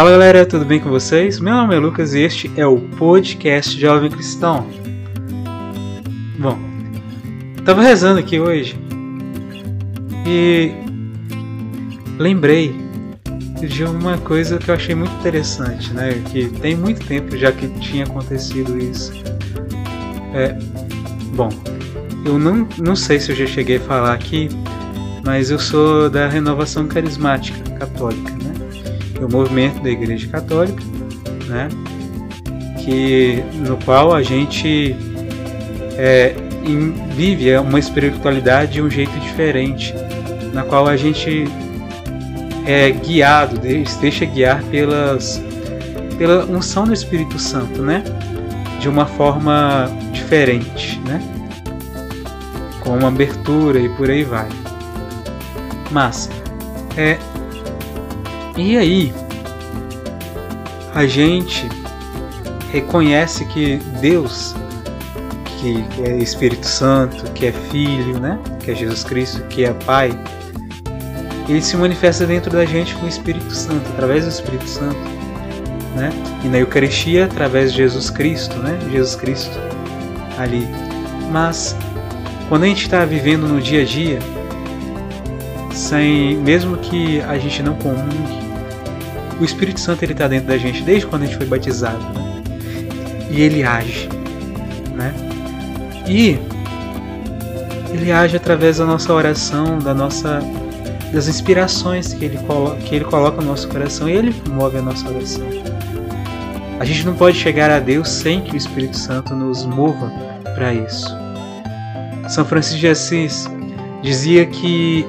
Fala galera, tudo bem com vocês? Meu nome é Lucas e este é o podcast Jovem Cristão. Bom, tava rezando aqui hoje e lembrei de uma coisa que eu achei muito interessante, né? Que tem muito tempo já que tinha acontecido isso. É, bom, eu não, não sei se eu já cheguei a falar aqui, mas eu sou da renovação carismática católica, né? o movimento da Igreja Católica, né? Que no qual a gente é, vive uma espiritualidade de um jeito diferente, na qual a gente é guiado, deixa guiar pelas pela unção do Espírito Santo, né? De uma forma diferente, né? Com uma abertura e por aí vai. Mas é, e aí, a gente reconhece que Deus, que é Espírito Santo, que é Filho, né? que é Jesus Cristo, que é Pai, ele se manifesta dentro da gente com o Espírito Santo, através do Espírito Santo. Né? E na Eucaristia, através de Jesus Cristo, né? Jesus Cristo ali. Mas quando a gente está vivendo no dia a dia, sem, mesmo que a gente não comungue, o Espírito Santo ele está dentro da gente desde quando a gente foi batizado, né? e ele age, né? E ele age através da nossa oração, da nossa das inspirações que ele que ele coloca no nosso coração e ele move a nossa oração. A gente não pode chegar a Deus sem que o Espírito Santo nos mova para isso. São Francisco de Assis dizia que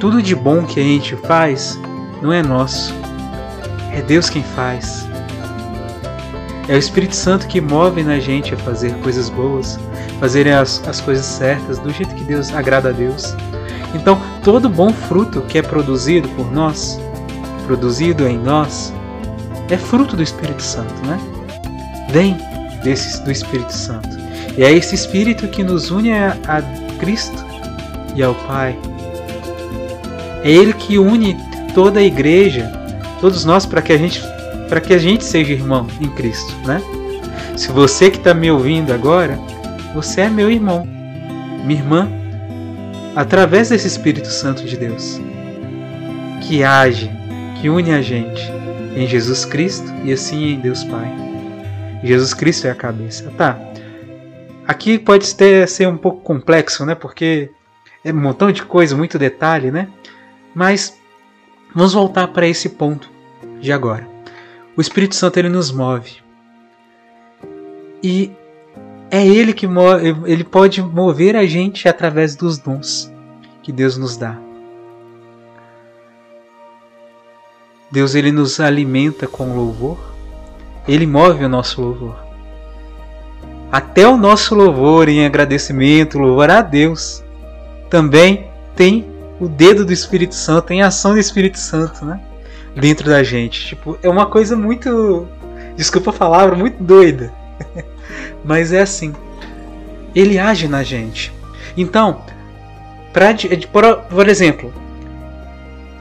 tudo de bom que a gente faz não é nosso, é Deus quem faz. É o Espírito Santo que move na gente a fazer coisas boas, fazer as, as coisas certas, do jeito que Deus agrada a Deus. Então, todo bom fruto que é produzido por nós, produzido em nós, é fruto do Espírito Santo, né? Vem desse, do Espírito Santo. E é esse Espírito que nos une a, a Cristo e ao Pai. É Ele que une toda a igreja, todos nós, para que a gente para que a gente seja irmão em Cristo, né? Se você que está me ouvindo agora, você é meu irmão, minha irmã, através desse Espírito Santo de Deus, que age, que une a gente em Jesus Cristo e assim em Deus Pai. Jesus Cristo é a cabeça. Tá. Aqui pode ter, ser um pouco complexo, né? Porque é um montão de coisa, muito detalhe, né? Mas Vamos voltar para esse ponto de agora. O Espírito Santo ele nos move. E é ele que move, ele pode mover a gente através dos dons que Deus nos dá. Deus ele nos alimenta com louvor. Ele move o nosso louvor. Até o nosso louvor em agradecimento, louvor a Deus, também tem o dedo do Espírito Santo, tem ação do Espírito Santo, né? Dentro da gente. Tipo, é uma coisa muito. Desculpa a palavra, muito doida. Mas é assim. Ele age na gente. Então, pra, por exemplo,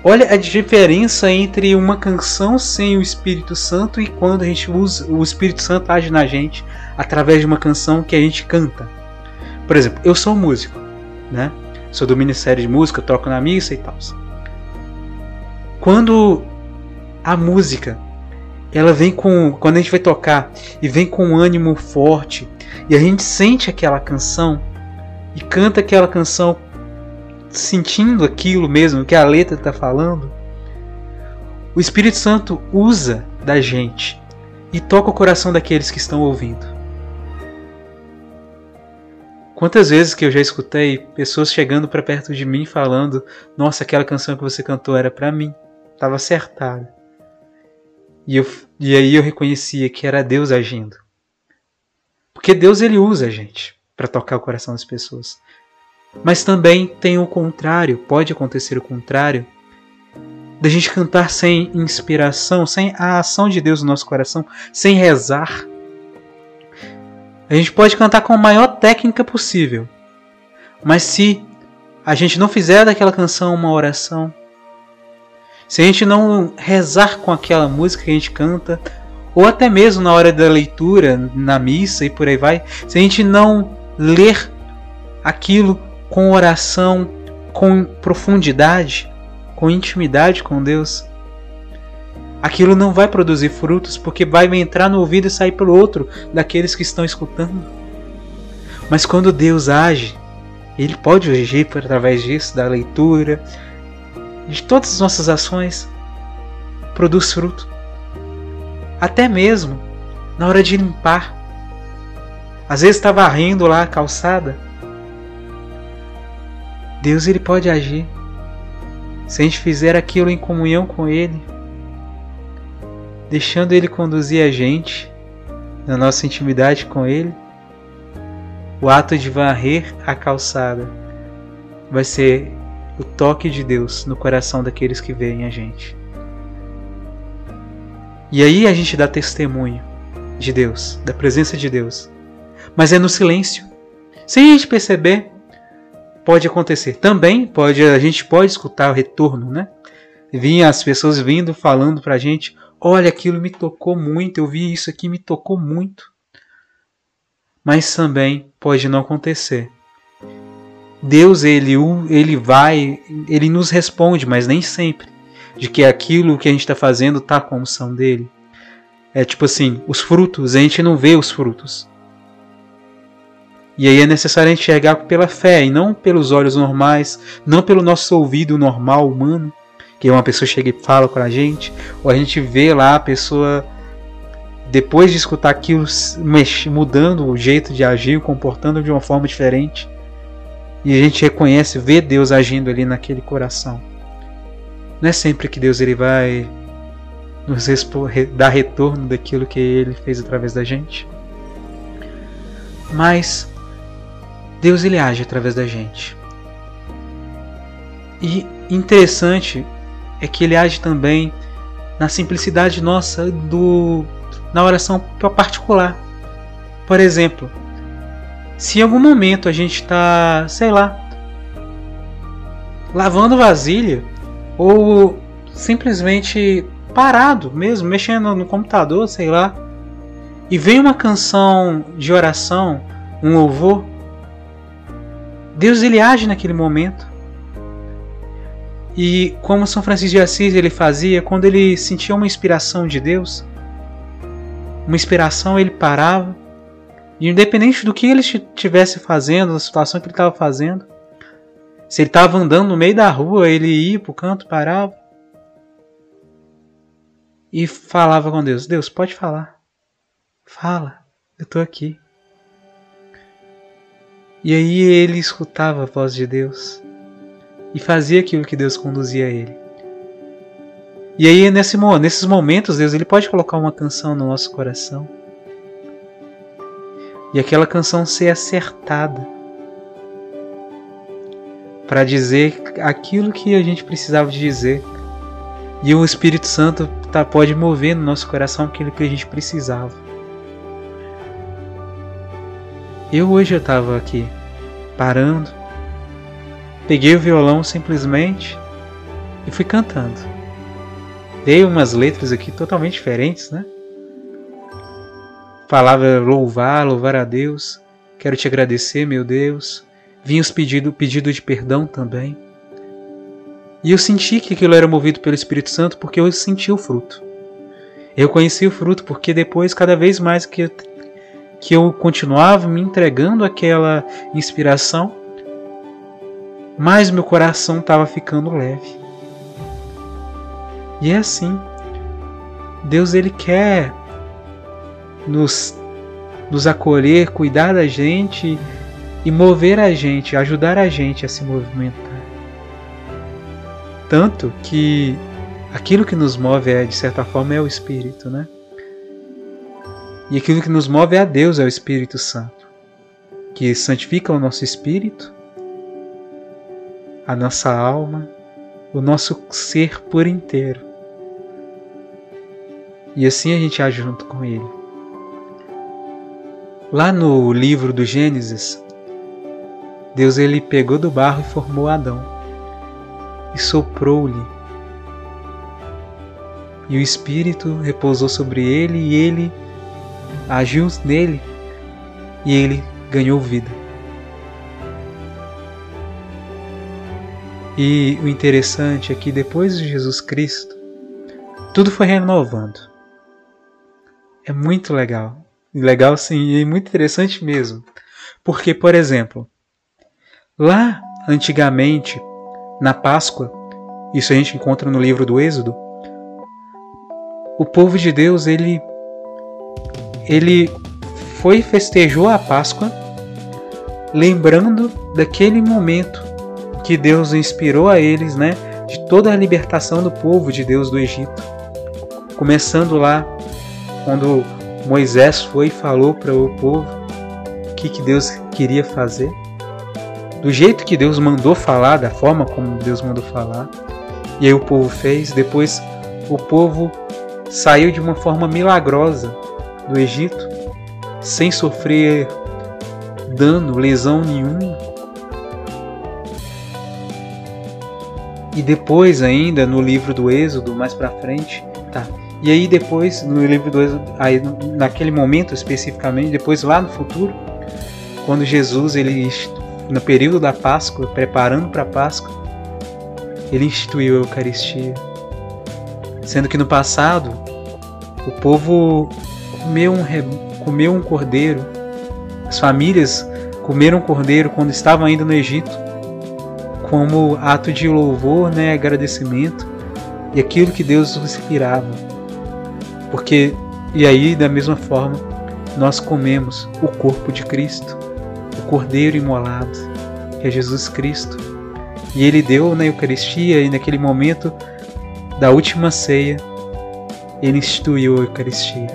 olha a diferença entre uma canção sem o Espírito Santo e quando a gente usa o Espírito Santo age na gente através de uma canção que a gente canta. Por exemplo, eu sou músico, né? Sou do Ministério de Música, toco na missa e tal. Quando a música ela vem com quando a gente vai tocar e vem com um ânimo forte e a gente sente aquela canção e canta aquela canção sentindo aquilo mesmo que a letra está falando, o Espírito Santo usa da gente e toca o coração daqueles que estão ouvindo. Quantas vezes que eu já escutei pessoas chegando para perto de mim falando: "Nossa, aquela canção que você cantou era para mim, estava acertada". E, eu, e aí eu reconhecia que era Deus agindo. Porque Deus ele usa a gente para tocar o coração das pessoas. Mas também tem o contrário, pode acontecer o contrário, da gente cantar sem inspiração, sem a ação de Deus no nosso coração, sem rezar, a gente pode cantar com a maior técnica possível. Mas se a gente não fizer daquela canção uma oração, se a gente não rezar com aquela música que a gente canta, ou até mesmo na hora da leitura, na missa e por aí vai, se a gente não ler aquilo com oração, com profundidade, com intimidade com Deus, aquilo não vai produzir frutos porque vai entrar no ouvido e sair pelo outro daqueles que estão escutando. Mas quando Deus age, Ele pode agir através disso, da leitura, de todas as nossas ações, produz fruto. Até mesmo na hora de limpar. Às vezes está varrendo lá a calçada. Deus ele pode agir. Se a gente fizer aquilo em comunhão com Ele, deixando Ele conduzir a gente na nossa intimidade com Ele, o ato de varrer a calçada vai ser o toque de Deus no coração daqueles que veem a gente. E aí a gente dá testemunho de Deus, da presença de Deus. Mas é no silêncio. Sem a gente perceber, pode acontecer. Também pode, a gente pode escutar o retorno, né? Vinha as pessoas vindo falando pra gente: "Olha, aquilo me tocou muito, eu vi isso aqui me tocou muito". Mas também pode não acontecer. Deus ele ele vai, ele nos responde, mas nem sempre de que aquilo que a gente está fazendo está com a unção dele. É tipo assim, os frutos, a gente não vê os frutos. E aí é necessário enxergar pela fé e não pelos olhos normais, não pelo nosso ouvido normal humano, que uma pessoa chega e fala com a gente, ou a gente vê lá a pessoa depois de escutar aquilo mudando o jeito de agir, comportando de uma forma diferente. E a gente reconhece, vê Deus agindo ali naquele coração. Não é sempre que Deus ele vai nos dar retorno daquilo que ele fez através da gente. Mas Deus ele age através da gente. E interessante é que ele age também na simplicidade nossa do na oração particular. Por exemplo, se em algum momento a gente está, sei lá, lavando vasilha ou simplesmente parado mesmo, mexendo no computador, sei lá, e vem uma canção de oração, um louvor, Deus ele age naquele momento. E como São Francisco de Assis ele fazia, quando ele sentia uma inspiração de Deus, uma inspiração ele parava, e independente do que ele estivesse fazendo, da situação que ele estava fazendo, se ele estava andando no meio da rua, ele ia para o canto, parava e falava com Deus: Deus, pode falar. Fala, eu estou aqui. E aí ele escutava a voz de Deus e fazia aquilo que Deus conduzia a ele. E aí nesse, nesses momentos Deus ele pode colocar uma canção no nosso coração e aquela canção ser acertada para dizer aquilo que a gente precisava de dizer. E o Espírito Santo tá, pode mover no nosso coração aquilo que a gente precisava. Eu hoje eu estava aqui parando, peguei o violão simplesmente e fui cantando. Dei umas letras aqui totalmente diferentes, né? Falava louvar, louvar a Deus. Quero te agradecer, meu Deus vinha os pedidos pedido de perdão também. E eu senti que aquilo era movido pelo Espírito Santo porque eu senti o fruto. Eu conheci o fruto porque depois, cada vez mais que eu, que eu continuava me entregando aquela inspiração, mais meu coração estava ficando leve. E é assim. Deus ele quer nos, nos acolher, cuidar da gente e mover a gente, ajudar a gente a se movimentar. Tanto que aquilo que nos move é, de certa forma, é o Espírito, né? E aquilo que nos move é a Deus, é o Espírito Santo, que santifica o nosso espírito, a nossa alma, o nosso ser por inteiro. E assim a gente age junto com Ele. Lá no livro do Gênesis, Deus ele pegou do barro e formou Adão e soprou-lhe e o Espírito repousou sobre ele e ele agiu nele e ele ganhou vida. E o interessante é que depois de Jesus Cristo, tudo foi renovando. É muito legal. Legal sim, e muito interessante mesmo. Porque, por exemplo, lá antigamente, na Páscoa, isso a gente encontra no livro do Êxodo, o povo de Deus, ele ele foi festejou a Páscoa lembrando daquele momento que Deus inspirou a eles, né, de toda a libertação do povo de Deus do Egito. Começando lá quando Moisés foi e falou para o povo o que, que Deus queria fazer, do jeito que Deus mandou falar, da forma como Deus mandou falar, e aí o povo fez. Depois o povo saiu de uma forma milagrosa do Egito, sem sofrer dano, lesão nenhuma. E depois ainda no livro do Êxodo, mais para frente, tá? E aí depois no livro do Êxodo, aí naquele momento especificamente, depois lá no futuro, quando Jesus ele no período da Páscoa, preparando para a Páscoa, ele instituiu a Eucaristia. Sendo que no passado o povo comeu um, comeu um cordeiro, as famílias comeram cordeiro quando estavam ainda no Egito, como ato de louvor, né, agradecimento e aquilo que Deus inspirava. Porque e aí da mesma forma nós comemos o corpo de Cristo, o cordeiro imolado, que é Jesus Cristo. E ele deu na Eucaristia e naquele momento da última ceia, ele instituiu a Eucaristia.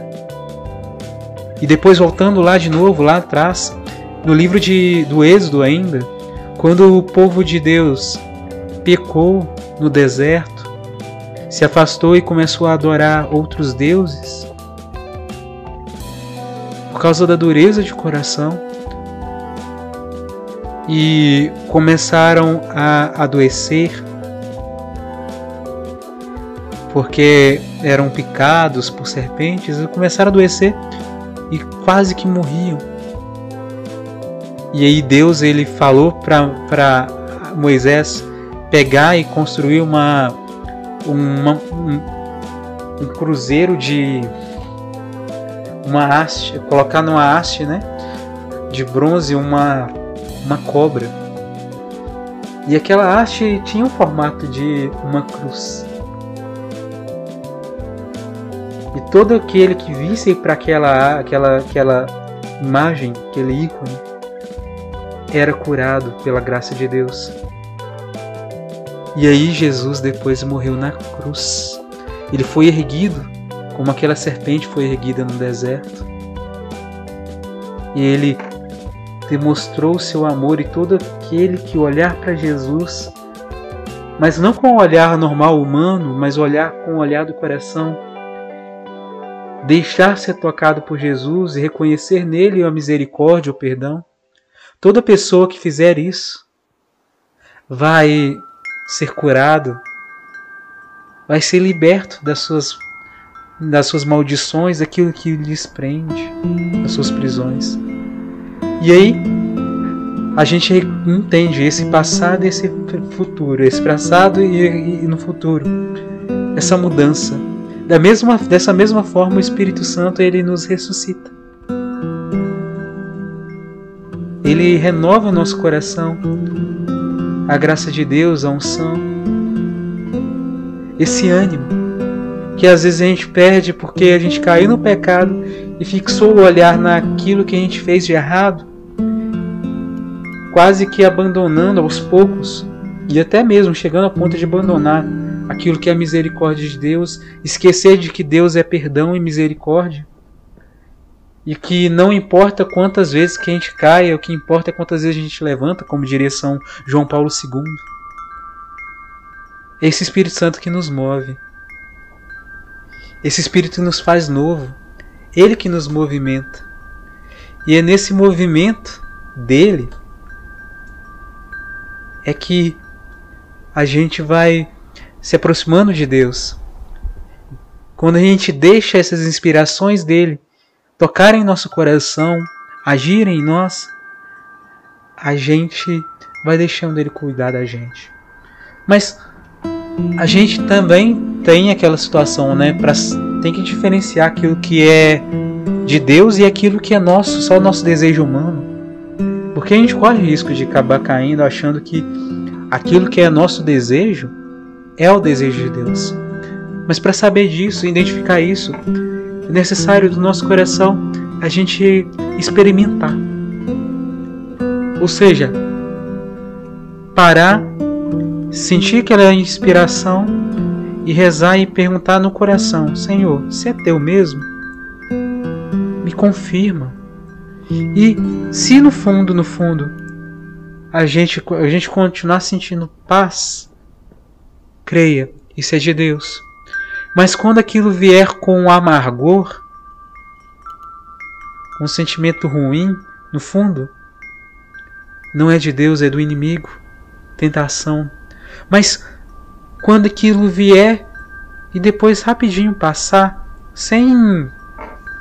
E depois voltando lá de novo, lá atrás, no livro de, do Êxodo ainda, quando o povo de Deus pecou no deserto, se afastou e começou a adorar outros deuses, por causa da dureza de coração, e começaram a adoecer, porque eram picados por serpentes, e começaram a adoecer e quase que morriam. E aí Deus ele falou para Moisés pegar e construir uma, uma um, um, cruzeiro de uma haste, colocar numa haste, né, de bronze uma uma cobra. E aquela haste tinha o formato de uma cruz. E todo aquele que visse para aquela, aquela, aquela imagem, aquele ícone, era curado pela graça de Deus. E aí Jesus depois morreu na cruz. Ele foi erguido como aquela serpente foi erguida no deserto. E ele demonstrou seu amor e todo aquele que olhar para Jesus, mas não com o olhar normal humano, mas olhar com o olhar do coração, deixar ser tocado por Jesus e reconhecer nele a misericórdia, o perdão. Toda pessoa que fizer isso vai ser curado, vai ser liberto das suas das suas maldições, daquilo que lhes prende, das suas prisões. E aí a gente entende esse passado e esse futuro, esse passado e, e no futuro, essa mudança. Da mesma, dessa mesma forma, o Espírito Santo ele nos ressuscita. Ele renova o nosso coração, a graça de Deus, a unção, esse ânimo que às vezes a gente perde porque a gente caiu no pecado e fixou o olhar naquilo que a gente fez de errado quase que abandonando aos poucos e até mesmo chegando ao ponto de abandonar aquilo que é a misericórdia de Deus, esquecer de que Deus é perdão e misericórdia. E que não importa quantas vezes que a gente caia, o que importa é quantas vezes a gente levanta, como diria São João Paulo II. É esse Espírito Santo que nos move. Esse Espírito nos faz novo. Ele que nos movimenta. E é nesse movimento dele é que a gente vai se aproximando de Deus. quando a gente deixa essas inspirações dele tocarem em nosso coração, agirem em nós, a gente vai deixando ele cuidar da gente. Mas a gente também tem aquela situação, né? Pra, tem que diferenciar aquilo que é de Deus e aquilo que é nosso, só o nosso desejo humano. Porque a gente corre risco de acabar caindo achando que aquilo que é nosso desejo é o desejo de Deus. Mas para saber disso, identificar isso, é necessário do nosso coração a gente experimentar. Ou seja, parar, sentir aquela inspiração e rezar e perguntar no coração: Senhor, se é teu mesmo, me confirma. E se no fundo, no fundo, a gente, a gente continuar sentindo paz, creia, isso é de Deus. Mas quando aquilo vier com amargor, com um sentimento ruim, no fundo, não é de Deus, é do inimigo, tentação. Mas quando aquilo vier e depois rapidinho passar, sem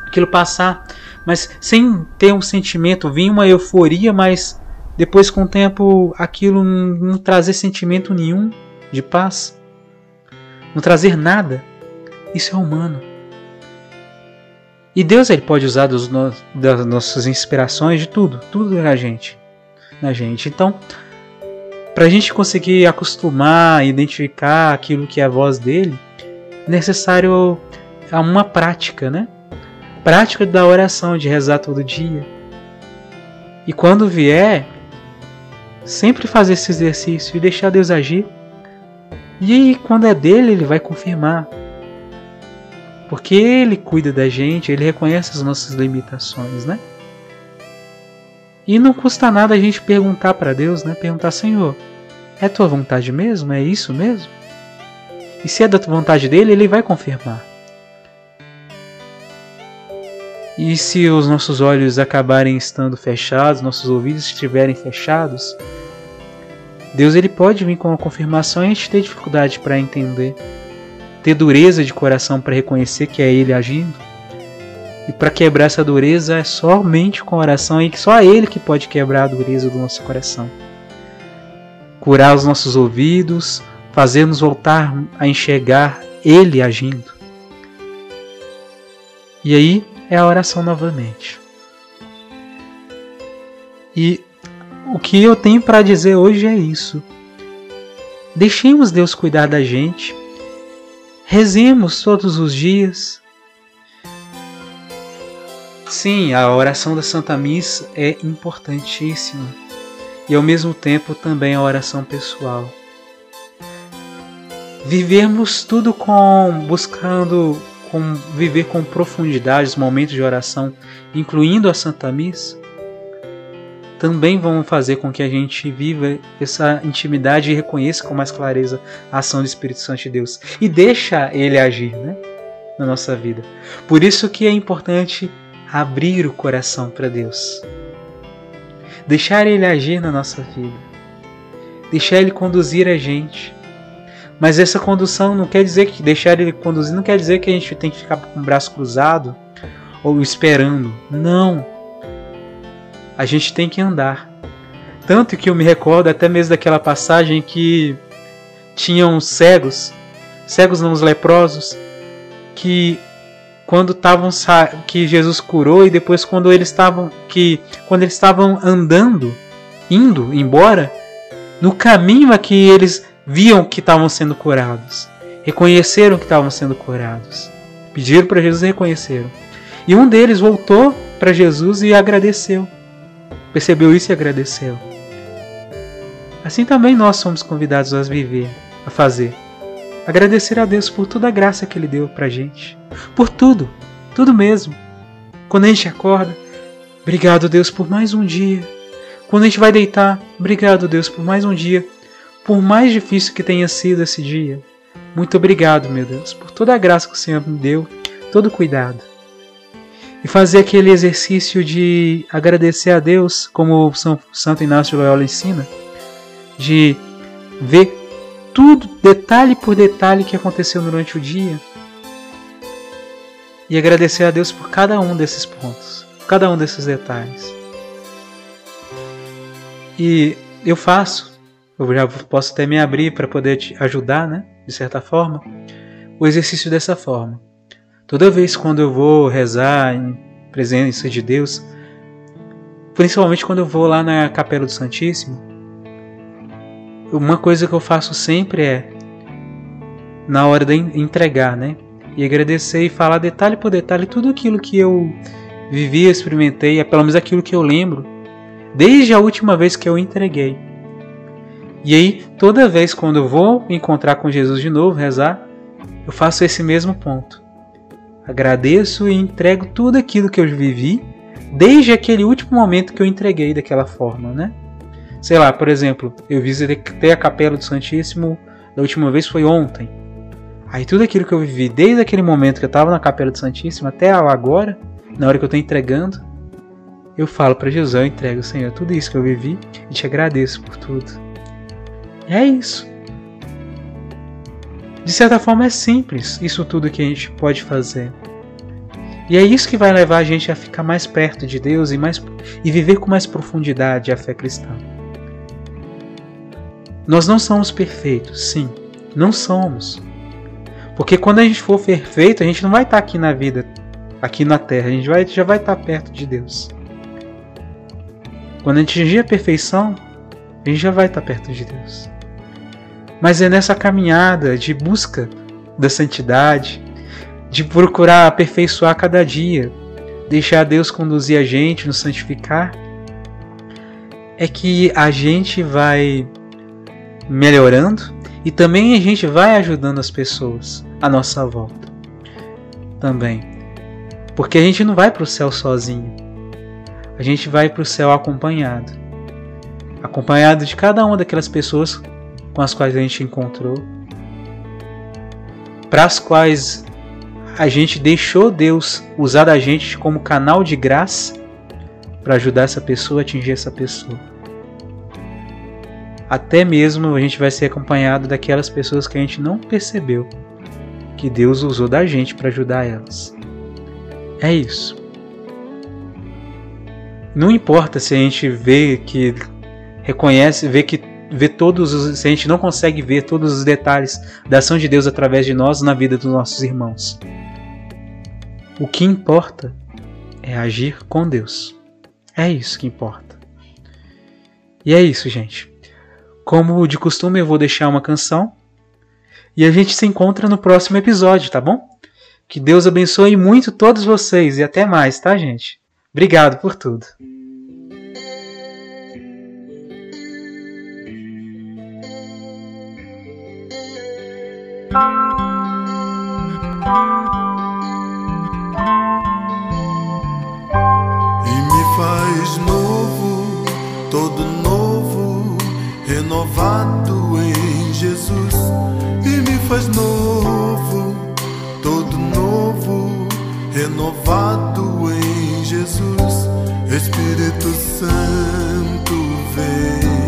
aquilo passar, mas sem ter um sentimento, vir uma euforia, mas depois com o tempo aquilo não trazer sentimento nenhum de paz, não trazer nada. Isso é humano. E Deus ele pode usar dos no, das nossas inspirações de tudo, tudo na gente, na gente. Então, para a gente conseguir acostumar, identificar aquilo que é a voz dele, é necessário uma prática, né? Prática da oração, de rezar todo dia. E quando vier, sempre fazer esse exercício e deixar Deus agir. E quando é dele, ele vai confirmar. Porque ele cuida da gente, ele reconhece as nossas limitações, né? E não custa nada a gente perguntar para Deus, né? Perguntar, Senhor, é tua vontade mesmo? É isso mesmo? E se é da tua vontade dele, ele vai confirmar. E se os nossos olhos acabarem estando fechados, nossos ouvidos estiverem fechados, Deus ele pode vir com uma confirmação e a gente ter dificuldade para entender ter dureza de coração para reconhecer que é Ele agindo. E para quebrar essa dureza é somente com oração e só Ele que pode quebrar a dureza do nosso coração. Curar os nossos ouvidos, fazer-nos voltar a enxergar Ele agindo. E aí é a oração novamente. E o que eu tenho para dizer hoje é isso. Deixemos Deus cuidar da gente Rezemos todos os dias. Sim, a oração da Santa Missa é importantíssima e ao mesmo tempo também a oração pessoal. Vivermos tudo com buscando com viver com profundidade os momentos de oração, incluindo a Santa Missa, também vão fazer com que a gente viva essa intimidade e reconheça com mais clareza a ação do Espírito Santo de Deus e deixa ele agir, né, na nossa vida. Por isso que é importante abrir o coração para Deus. Deixar ele agir na nossa vida. Deixar ele conduzir a gente. Mas essa condução não quer dizer que deixar ele conduzir não quer dizer que a gente tem que ficar com o braço cruzado ou esperando. Não a gente tem que andar. Tanto que eu me recordo até mesmo daquela passagem que tinham cegos, cegos não os leprosos, que quando estavam que Jesus curou e depois quando eles estavam que quando eles estavam andando, indo embora, no caminho aqui eles viam que estavam sendo curados, reconheceram que estavam sendo curados, pediram para Jesus e reconheceram. E um deles voltou para Jesus e agradeceu percebeu isso e agradeceu. Assim também nós somos convidados a viver, a fazer. Agradecer a Deus por toda a graça que Ele deu pra gente. Por tudo, tudo mesmo. Quando a gente acorda, obrigado Deus por mais um dia. Quando a gente vai deitar, obrigado Deus por mais um dia. Por mais difícil que tenha sido esse dia. Muito obrigado, meu Deus, por toda a graça que o Senhor me deu, todo o cuidado e fazer aquele exercício de agradecer a Deus, como São Santo Inácio Loyola ensina, de ver tudo, detalhe por detalhe, que aconteceu durante o dia, e agradecer a Deus por cada um desses pontos, por cada um desses detalhes. E eu faço, eu já posso até me abrir para poder te ajudar, né, de certa forma, o exercício dessa forma. Toda vez quando eu vou rezar em presença de Deus, principalmente quando eu vou lá na Capela do Santíssimo, uma coisa que eu faço sempre é na hora de entregar, né? E agradecer e falar detalhe por detalhe tudo aquilo que eu vivi, experimentei, é pelo menos aquilo que eu lembro, desde a última vez que eu entreguei. E aí, toda vez quando eu vou encontrar com Jesus de novo, rezar, eu faço esse mesmo ponto. Agradeço e entrego tudo aquilo que eu vivi, desde aquele último momento que eu entreguei daquela forma, né? Sei lá, por exemplo, eu visitei a Capela do Santíssimo da última vez foi ontem. Aí tudo aquilo que eu vivi desde aquele momento que eu estava na Capela do Santíssimo até agora, na hora que eu estou entregando, eu falo para Jesus, eu entrego, Senhor, tudo isso que eu vivi e te agradeço por tudo. É isso. De certa forma é simples isso tudo que a gente pode fazer. E é isso que vai levar a gente a ficar mais perto de Deus e, mais, e viver com mais profundidade a fé cristã. Nós não somos perfeitos, sim, não somos. Porque quando a gente for perfeito, a gente não vai estar aqui na vida, aqui na terra, a gente vai, já vai estar perto de Deus. Quando a gente atingir a perfeição, a gente já vai estar perto de Deus. Mas é nessa caminhada de busca da santidade, de procurar aperfeiçoar cada dia, deixar Deus conduzir a gente, nos santificar, é que a gente vai melhorando e também a gente vai ajudando as pessoas à nossa volta. Também. Porque a gente não vai para o céu sozinho. A gente vai para o céu acompanhado. Acompanhado de cada uma daquelas pessoas com as quais a gente encontrou, para as quais a gente deixou Deus usar a gente como canal de graça para ajudar essa pessoa atingir essa pessoa até mesmo a gente vai ser acompanhado daquelas pessoas que a gente não percebeu que Deus usou da gente para ajudar elas. É isso. Não importa se a gente vê que reconhece, vê que vê todos os, se a gente não consegue ver todos os detalhes da ação de Deus através de nós na vida dos nossos irmãos. O que importa é agir com Deus. É isso que importa. E é isso, gente. Como de costume, eu vou deixar uma canção e a gente se encontra no próximo episódio, tá bom? Que Deus abençoe muito todos vocês e até mais, tá, gente? Obrigado por tudo. Faz novo, todo renovado em Jesus e me faz novo, todo novo, renovado em Jesus. Espírito Santo vem,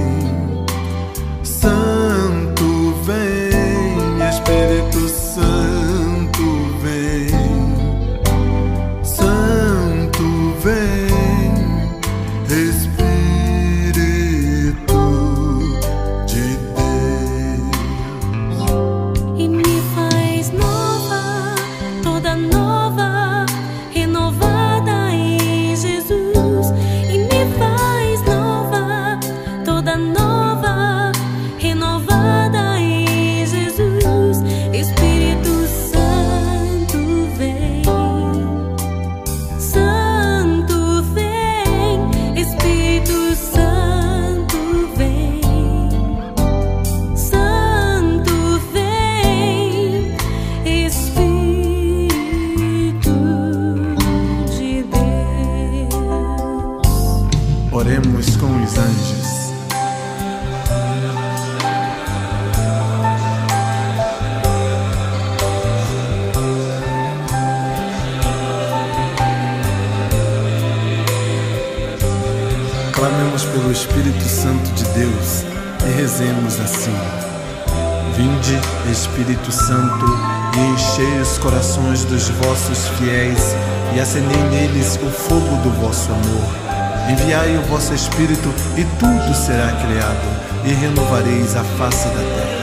Espírito Santo de Deus e rezemos assim. Vinde, Espírito Santo, e enchei os corações dos vossos fiéis, e acendei neles o fogo do vosso amor. Enviai o vosso Espírito, e tudo será criado, e renovareis a face da terra.